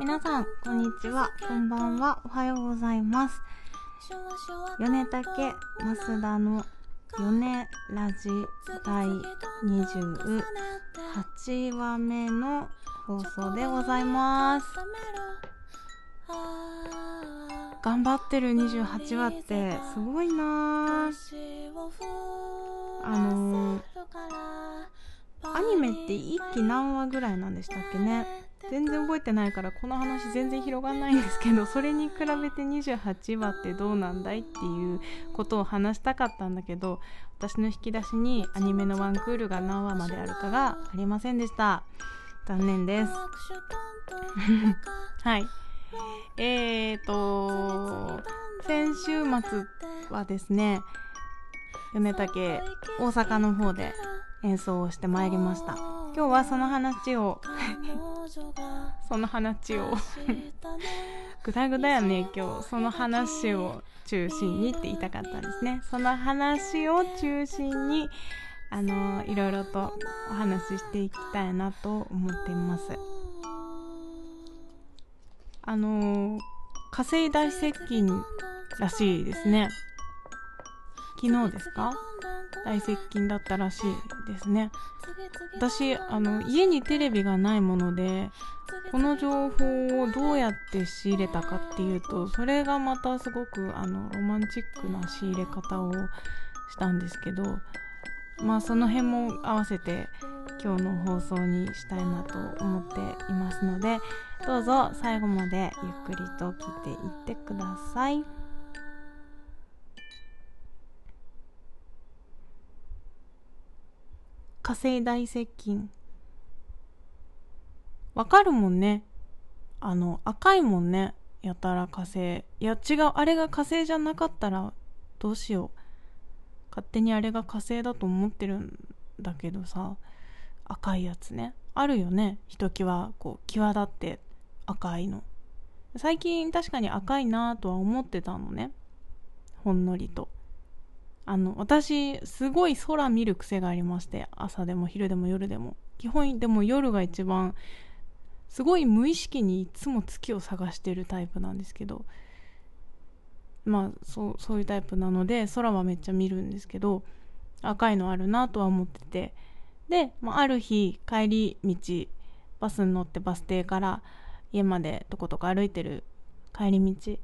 皆さん、こんにちは、こんばんは、おはようございます。米竹増田の米ラジ第28話目の放送でございます。頑張ってる28話ってすごいなあのー、アニメって一期何話ぐらいなんでしたっけね全然覚えてないからこの話全然広がんないんですけどそれに比べて28話ってどうなんだいっていうことを話したかったんだけど私の引き出しにアニメのワンクールが何話まであるかがありませんでした。残念です。はい。えーと先週末はですね米竹大阪の方で演奏をしてまいりました。今日はその話を。その話を。ぐだぐだやね。今日その話を中心にって言いたかったんですね。その話を中心にあのいろいろとお話ししていきたいなと思っています。あの火星大接近らしいですね。昨日ですか？大接近だったらしいですね。私あの家にテレビがないものでこの情報をどうやって仕入れたかっていうとそれがまたすごくあのロマンチックな仕入れ方をしたんですけどまあその辺も合わせて今日の放送にしたいなと思っていますのでどうぞ最後までゆっくりと聞いていってください。火星大接近。わかるもんね。あの赤いもんね。やたら火星。いや違う。あれが火星じゃなかったらどうしよう。勝手にあれが火星だと思ってるんだけどさ。赤いやつね。あるよね。ひときわこう際立って赤いの。最近確かに赤いなとは思ってたのね。ほんのりと。あの私すごい空見る癖がありまして朝でも昼でも夜でも。基本でも夜が一番すごい無意識にいつも月を探してるタイプなんですけど。まあそうそういうタイプなので空はめっちゃ見るんですけど赤いのあるなとは思ってて。で、まあ、ある日帰り道バスに乗ってバス停から家までとことか歩いてる帰り道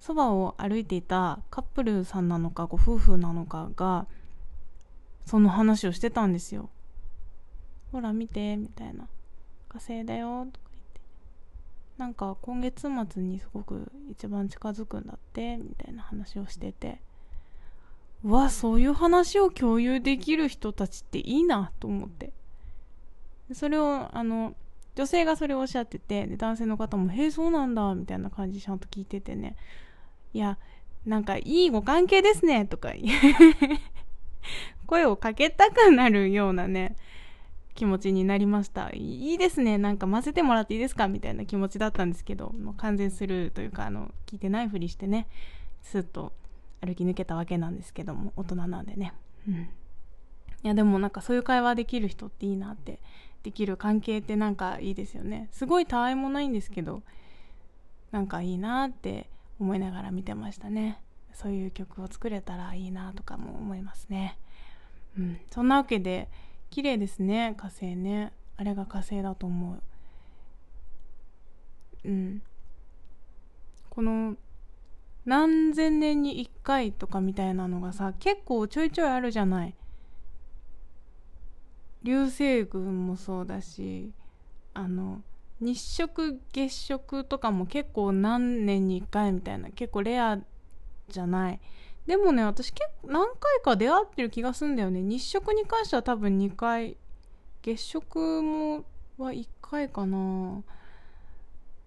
そばを歩いていたカップルさんなのかご夫婦なのかがその話をしてたんですよ。ほら見てみたいな火星だよとか言ってなんか今月末にすごく一番近づくんだってみたいな話をしててうわそういう話を共有できる人たちっていいなと思って。それをあの女性がそれをおっしゃっててで男性の方も「へえそうなんだ」みたいな感じでちゃんと聞いててね。いや、なんかいいご関係ですね、とか 声をかけたくなるようなね、気持ちになりました。いいですね、なんか混ぜてもらっていいですかみたいな気持ちだったんですけど、もう完全スルーというか、あの、聞いてないふりしてね、スッと歩き抜けたわけなんですけども、大人なんでね。うん。いや、でもなんかそういう会話できる人っていいなって、できる関係ってなんかいいですよね。すごいたわいもないんですけど、なんかいいなって思いながら見てましたね。そういう曲を作れたらいいなとかも思いますね。うん。そんなわけで綺麗ですね。火星ね。あれが火星だと思う。うん。この何千年に1回とかみたいなのがさ結構ちょいちょいあるじゃない。流星群もそうだしあの日食月食とかも結構何年に1回みたいな結構レアじゃない。でもね私結構何回か出会ってる気がすんだよね。日食に関しては多分2回月食もは1回かな。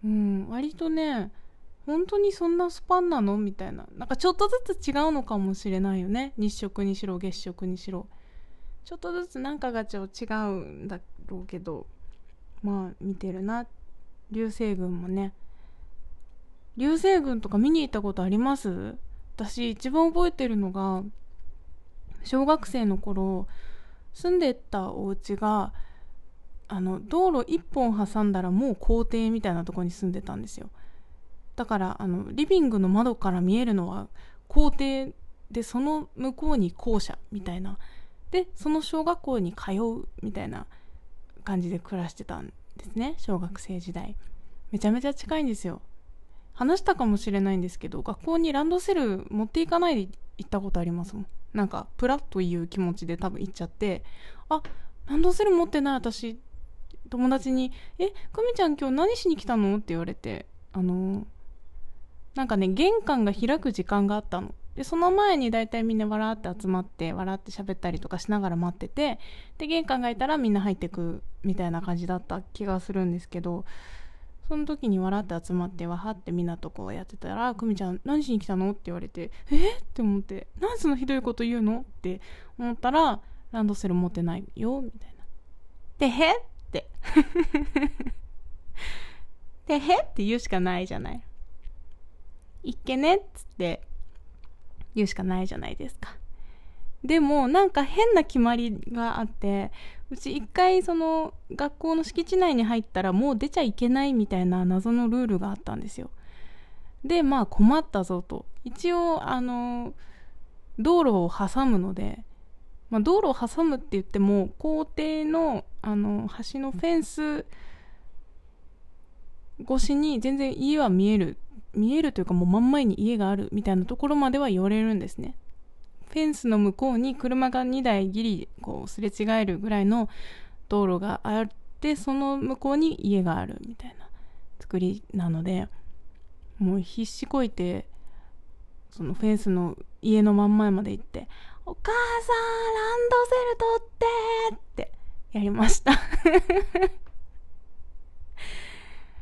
うん割とね本当にそんなスパンなの？みたいな。なんかちょっとずつ違うのかもしれないよね。日食にしろ月食にしろ。ちょっとずつなんかがちょ違うんだろうけど。まあ見てるな。流星群もね。流星群とか見に行ったことあります？私一番覚えてるのが小学生の頃住んでたお家があの道路一本挟んだらもう校庭みたいなとこに住んでたんですよ。だからあのリビングの窓から見えるのは校庭でその向こうに校舎みたいな。でその小学校に通うみたいな。感じで暮らしてたんですね小学生時代。めちゃめちゃ近いんですよ。話したかもしれないんですけど学校にランドセル持っていかないで行ったことありますもん。なんかプラッという気持ちで多分行っちゃって。あランドセル持ってない私友達に「え久美ちゃん今日何しに来たの?」って言われてあのなんかね玄関が開く時間があったの。でその前に大体みんな笑って集まって笑って喋ったりとかしながら待っててで玄関がいたらみんな入ってくみたいな感じだった気がするんですけどその時に笑って集まってわはってみんなとこうやってたら「久美ちゃん何しに来たの?」って言われて「え？っ?」って思って「何そのひどいこと言うの?」って思ったら「ランドセル持ってないよ」みたいな。でへ？ってでへ？って言うしかないじゃない。いっけねっつって言うしかないじゃないですか。でもなんか変な決まりがあってうち一回その学校の敷地内に入ったらもう出ちゃいけないみたいな謎のルールがあったんですよ。でまあ困ったぞと一応あの道路を挟むので、まあ、道路を挟むって言っても校庭のあの橋のフェンス越しに全然家は見える見えるというかもう真ん前に家があるみたいなところまでは寄れるんですねフェンスの向こうに車が2台ギリこうすれ違えるぐらいの道路があってその向こうに家があるみたいな作りなのでもう必死こいてそのフェンスの家の真ん前まで行って「お母さんランドセル取って!」ってやりました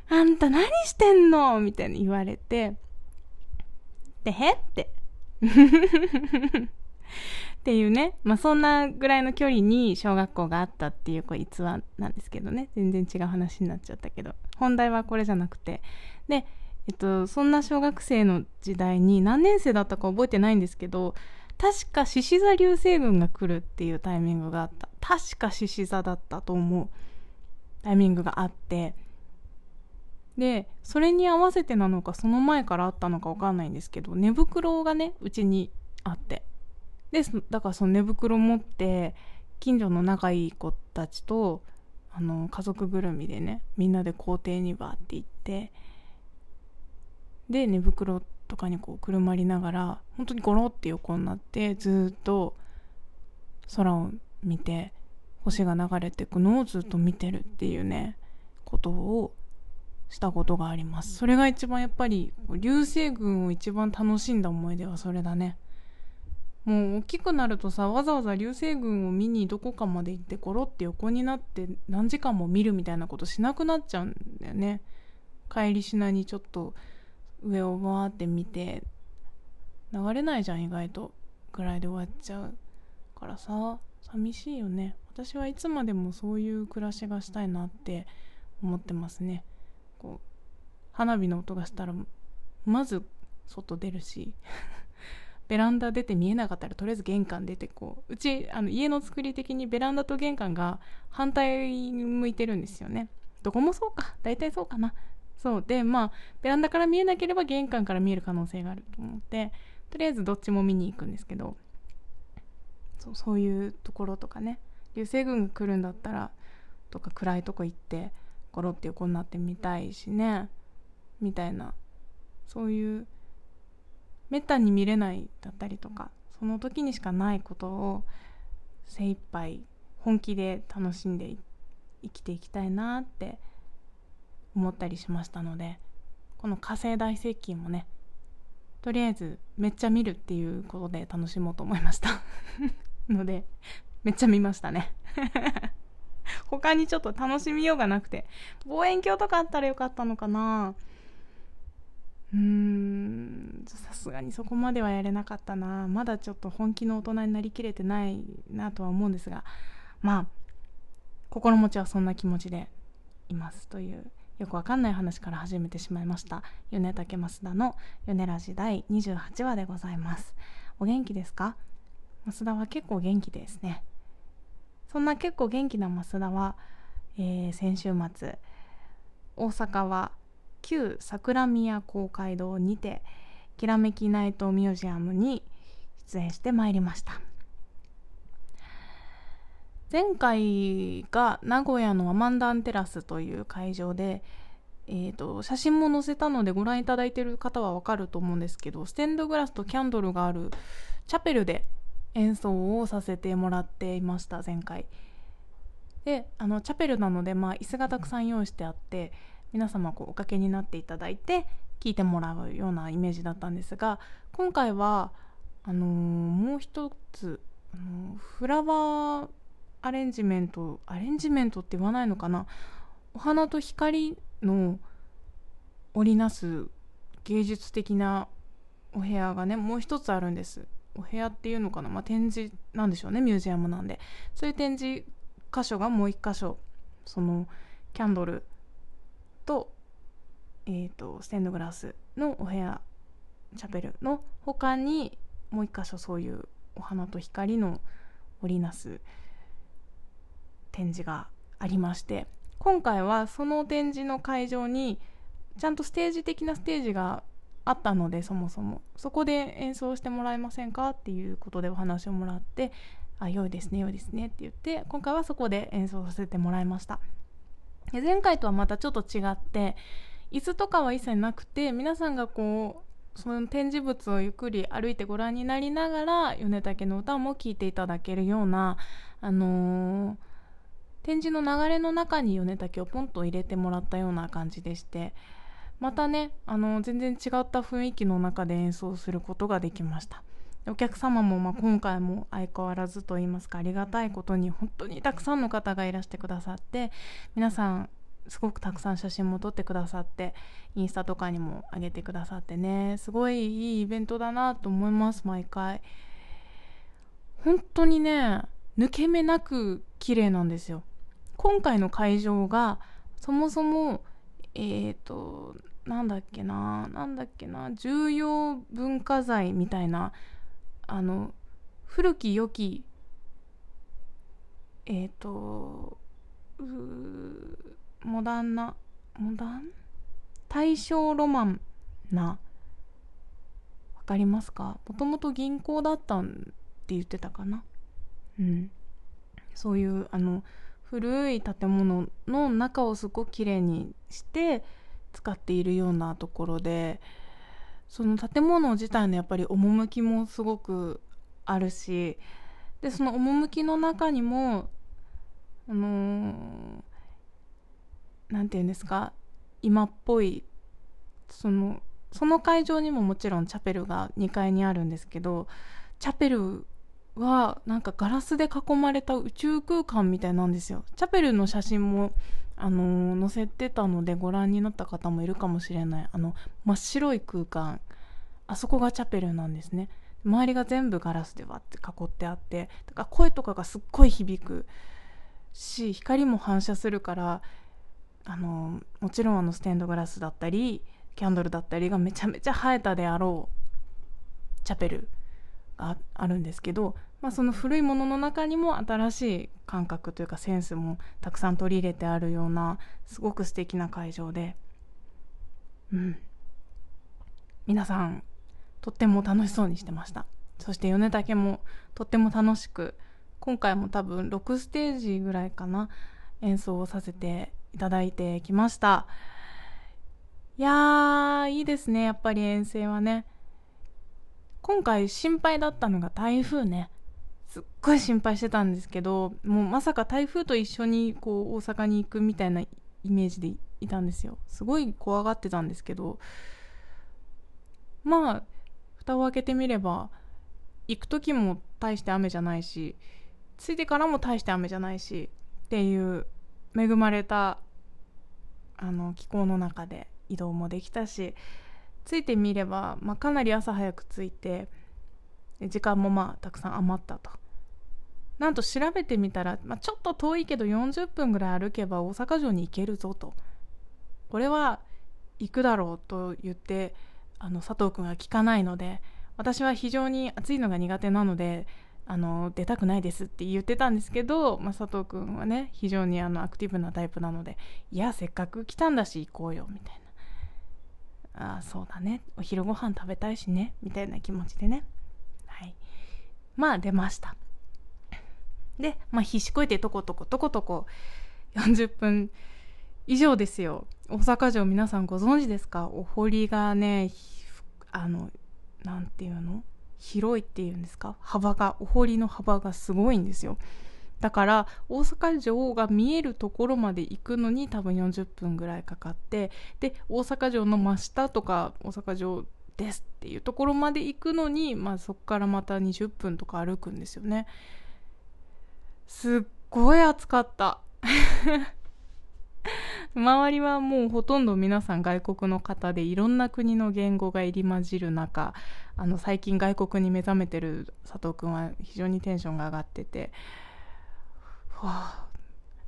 あんた何してんの？みたいに言われて、で、へ？って。っていうね、まあ、そんなぐらいの距離に小学校があったっていうこれ逸話なんですけどね。全然違う話になっちゃったけど。本題はこれじゃなくて。で、えっと、そんな小学生の時代に何年生だったか覚えてないんですけど確か獅子座流星群が来るっていうタイミングがあった。確か獅子座だったと思うタイミングがあって。でそれに合わせてなのかその前からあったのか分かんないんですけど寝袋がねうちにあって。でだからその寝袋持って近所の仲いい子たちとあの家族ぐるみでねみんなで校庭にバーって行ってで寝袋とかにこうくるまりながら本当にゴロって横になってずっと空を見て星が流れていくのをずっと見てるっていうねことをしたことがあります。それが一番やっぱり流星群を一番楽しんだ思い出はそれだね。もう大きくなるとさわざわざ流星群を見にどこかまで行ってコロって横になって何時間も見るみたいなことしなくなっちゃうんだよね。帰りしなにちょっと上をわーって見て流れないじゃん意外と。ぐらいで終わっちゃうからさ。寂しいよね。私はいつまでもそういう暮らしがしたいなって思ってますねこう花火の音がしたらまず外出るし ベランダ出て見えなかったらとりあえず玄関出てこううちあの家の作り的にベランダと玄関が反対に向いてるんですよね。どこもそうか。大体そうかな。そう。でまあベランダから見えなければ玄関から見える可能性があると思ってとりあえずどっちも見に行くんですけどそうそういうところとかね。流星群が来るんだったらとか暗いとこ行ってコロって横になってみたいしね。みたいな。そういうめったに見れないだったりとかその時にしかないことを精一杯本気で楽しんで生きていきたいなって思ったりしましたのでこの火星大接近もねとりあえずめっちゃ見るっていうことで楽しもうと思いました。のでめっちゃ見ましたね。他にちょっと楽しみようがなくて。望遠鏡とかあったらよかったのかな。うーんさすがにそこまではやれなかったな。まだちょっと本気の大人になりきれてないなとは思うんですが。まあ心持ちはそんな気持ちでいますというよくわかんない話から始めてしまいました。米竹増田の米ラジ第28話でございます。お元気ですか？増田は結構元気ですね。そんな結構元気な増田は、えー、先週末大阪は旧桜宮公会堂にてきらめきナイトミュージアムに出演してまいりました。前回が名古屋のアマンダンテラスという会場で、えーと、写真も載せたのでご覧いただいている方はわかると思うんですけどステンドグラスとキャンドルがあるチャペルで演奏をさせてもらっていました前回。であのチャペルなので、まあ、椅子がたくさん用意してあって皆様こうおかけになっていただいて聴いてもらうようなイメージだったんですが今回はあのー、もう一つ、あのー、フラワーアレンジメントアレンジメントって言わないのかな？お花と光の織りなす芸術的なお部屋がねもう一つあるんです。お部屋っていうのかな、まあ、展示なんでしょうねミュージアムなんで。そういう展示箇所がもう一箇所そのキャンドルと,、えーと、ステンドグラスのお部屋チャペルの他にもう一箇所そういうお花と光の織りなす展示がありまして。今回はその展示の会場にちゃんとステージ的なステージがあったのでそもそも。そこで演奏してもらえませんかっていうことでお話をもらってあ良いですね良いですねって言って今回はそこで演奏させてもらいました。で前回とはまたちょっと違って椅子とかは一切なくて皆さんがこうその展示物をゆっくり歩いてご覧になりながら米竹の歌も聴いていただけるようなあのー、展示の流れの中に米竹をポンと入れてもらったような感じでしてまたねあの全然違った雰囲気の中で演奏することができました。お客様もま今回も相変わらずと言いますかありがたいことに本当にたくさんの方がいらしてくださって皆さんすごくたくさん写真も撮ってくださってインスタとかにも上げてくださってねすごいいいイベントだなと思います毎回。本当にね抜け目なく綺麗なんですよ。今回の会場がそもそもえっ、ー、となんだっけななんだっけな重要文化財みたいなあの古き良きえっ、ー、とモダンなモダン？大正ロマンなわかりますか？もともと銀行だったんって言ってたかな。うん。そういうあの古い建物の中をすごく綺麗にして使っているようなところでその建物自体のやっぱり趣もすごくあるしでその趣の中にもあの何、ー、て言うんですか今っぽいそのその会場にももちろんチャペルが2階にあるんですけどチャペルはなんかガラスで囲まれた宇宙空間みたいなんですよ。チャペルの写真もあの、載せてたのでご覧になった方もいるかもしれない。あの真っ白い空間。あそこがチャペルなんですね。周りが全部ガラスでわって囲ってあって。だから声とかがすっごい響くし光も反射するからあの、もちろんあのステンドグラスだったりキャンドルだったりがめちゃめちゃ生えたであろうチャペルがあるんですけどまあ、その古いものの中にも新しい感覚というかセンスもたくさん取り入れてあるようなすごく素敵な会場で、うん、皆さんとっても楽しそうにしてました。そして米竹もとっても楽しく今回も多分6ステージぐらいかな演奏をさせていただいてきました。いやーいいですねやっぱり遠征はね。今回心配だったのが台風ね。すっごい心配してたんですけどもうまさか台風と一緒にこう大阪に行くみたいなイメージでいたんですよ。すごい怖がってたんですけどまあ蓋を開けてみれば行く時も大して雨じゃないし着いてからも大して雨じゃないしっていう恵まれたあの気候の中で移動もできたし着いてみれば、まあ、かなり朝早く着いて時間もまあたくさん余ったと。なんと調べてみたら、まあ、ちょっと遠いけど40分ぐらい歩けば大阪城に行けるぞと。これは行くだろうと言ってあの佐藤君が聞かないので私は非常に暑いのが苦手なのであの出たくないですって言ってたんですけど、まあ、佐藤君はね非常にあのアクティブなタイプなのでいやせっかく来たんだし行こうよみたいな。あそうだね。お昼ご飯食べたいしねみたいな気持ちでね。はい。まあ出ました。で、まあ、必死こいてとことことことこ40分以上ですよ。大阪城皆さんご存知ですか？お堀がねあのなんていうの？広いっていうんですか？幅がお堀の幅がすごいんですよ。だから大阪城が見えるところまで行くのに多分40分ぐらいかかってで大阪城の真下とか大阪城ですっていうところまで行くのに、まあ、そこからまた20分とか歩くんですよね。すっごい暑かった。周りはもうほとんど皆さん外国の方でいろんな国の言語が入り混じる中あの最近外国に目覚めてる佐藤君は非常にテンションが上がってて「わあ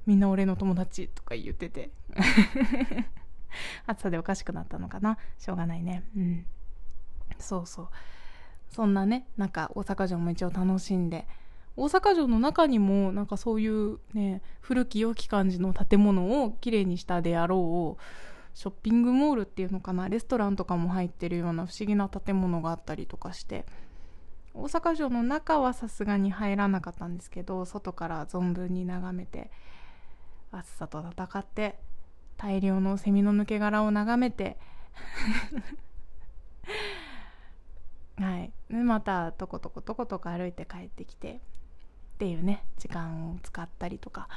みんな俺の友達」とか言ってて。暑さでおかしくなったのかな。しょうがないね。うん。そうそう。そんなねなんか大阪城も一応楽しんで。大阪城の中にもなんかそういうね古き良き感じの建物をきれいにしたであろうショッピングモールっていうのかなレストランとかも入ってるような不思議な建物があったりとかして。大阪城の中はさすがに入らなかったんですけど外から存分に眺めて暑さと戦って大量のセミの抜け殻を眺めて。はい。でまたとことことことこ歩いて帰ってきてっていうね時間を使ったりとか。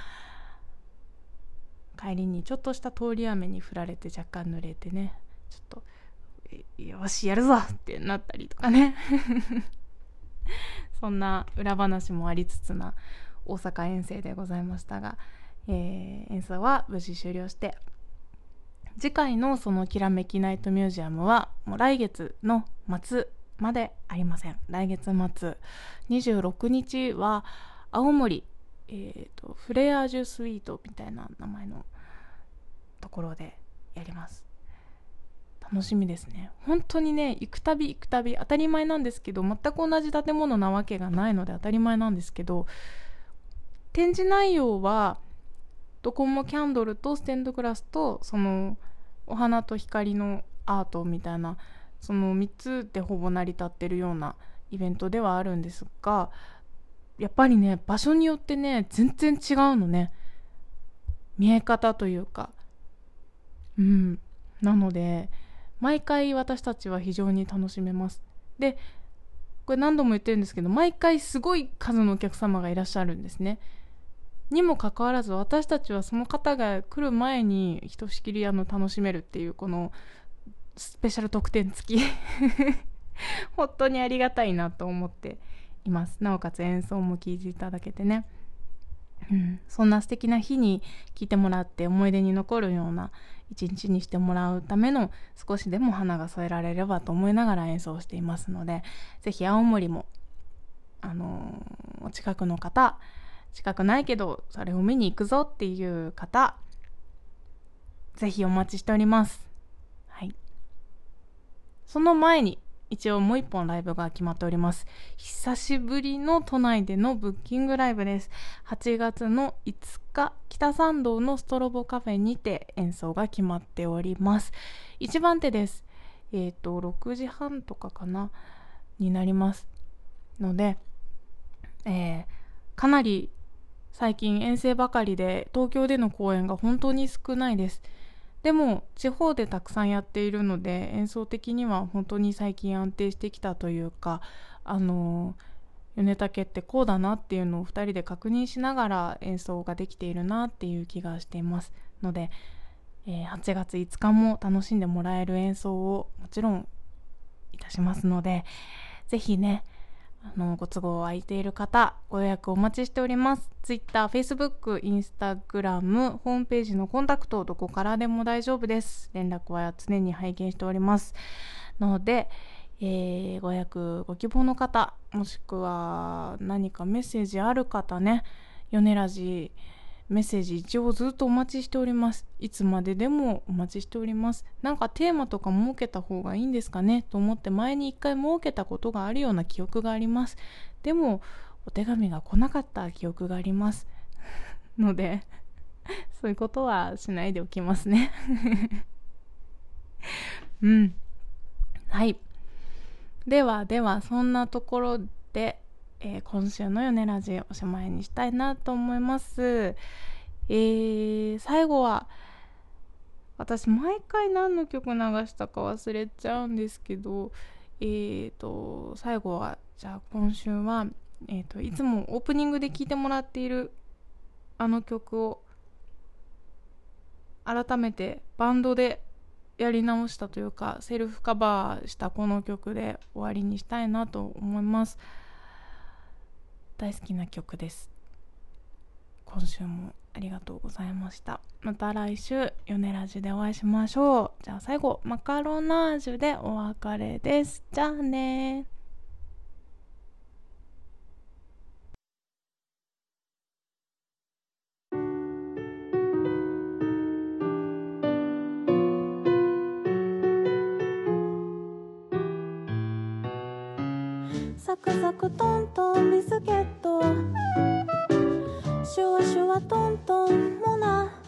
帰りにちょっとした通り雨に降られて若干濡れてねちょっとよしやるぞってなったりとかね。そんな裏話もありつつな大阪遠征でございましたが、えー、演奏は無事終了して次回のそのきらめきナイトミュージアムはもう来月の末までありません。来月末。26日は青森、えーと、フレアージュスイートみたいな名前のところでやります。楽しみですね。本当にね行くたび行くたび当たり前なんですけど全く同じ建物なわけがないので当たり前なんですけど展示内容はどこもキャンドルとステンドグラスとそのお花と光のアートみたいなその3つでほぼ成り立ってるようなイベントではあるんですがやっぱりね場所によってね全然違うのね。見え方というか。うん。なので毎回私たちは非常に楽しめます。でこれ何度も言ってるんですけど毎回すごい数のお客様がいらっしゃるんですね。にもかかわらず私たちはその方が来る前にひとしきりあの楽しめるっていうこのスペシャル特典付き。本当にありがたいなと思っています。なおかつ演奏も聴いていただけてね、うん、そんな素敵な日に聴いてもらって思い出に残るような一日にしてもらうための少しでも花が添えられればと思いながら演奏していますので是非青森もあの、お近くの方近くないけどそれを見に行くぞっていう方是非お待ちしております。その前に一応もう一本ライブが決まっております。久しぶりの都内でのブッキングライブです。8月の5日、北参道のストロボカフェにて演奏が決まっております。一番手です。えっ、ー、と、6時半とかかな、になります。ので、えー、かなり最近遠征ばかりで東京での公演が本当に少ないです。でも地方でたくさんやっているので演奏的には本当に最近安定してきたというかあの米竹ってこうだなっていうのを2人で確認しながら演奏ができているなっていう気がしていますので、えー、8月5日も楽しんでもらえる演奏をもちろんいたしますので是非ねあのご都合空いている方ご予約お待ちしております。Twitter、Facebook、Instagram ホームページのコンタクトどこからでも大丈夫です。連絡は常に拝見しております。ので、えー、ご予約ご希望の方もしくは何かメッセージある方ね米ラジメッセージ一応ずっとお待ちしております。いつまででもお待ちしております。なんかテーマとか設けた方がいいんですかね？と思って前に一回設けたことがあるような記憶があります。でもお手紙が来なかった記憶があります ので そういうことはしないでおきますね うんはいではではそんなところで、えー、今週の「ヨネラジ」おしまいにしたいなと思います。えー、最後は私毎回何の曲流したか忘れちゃうんですけどえーと最後はじゃあ今週は、えーと、いつもオープニングで聴いてもらっているあの曲を改めてバンドでやり直したというかセルフカバーしたこの曲で終わりにしたいなと思います。大好きな曲です。今週もありがとうございました。また来週米ラジでお会いしましょう。じゃあ最後マカロナージュでお別れです。じゃあねクトントンビスケット。シュワシュワトントンモナ。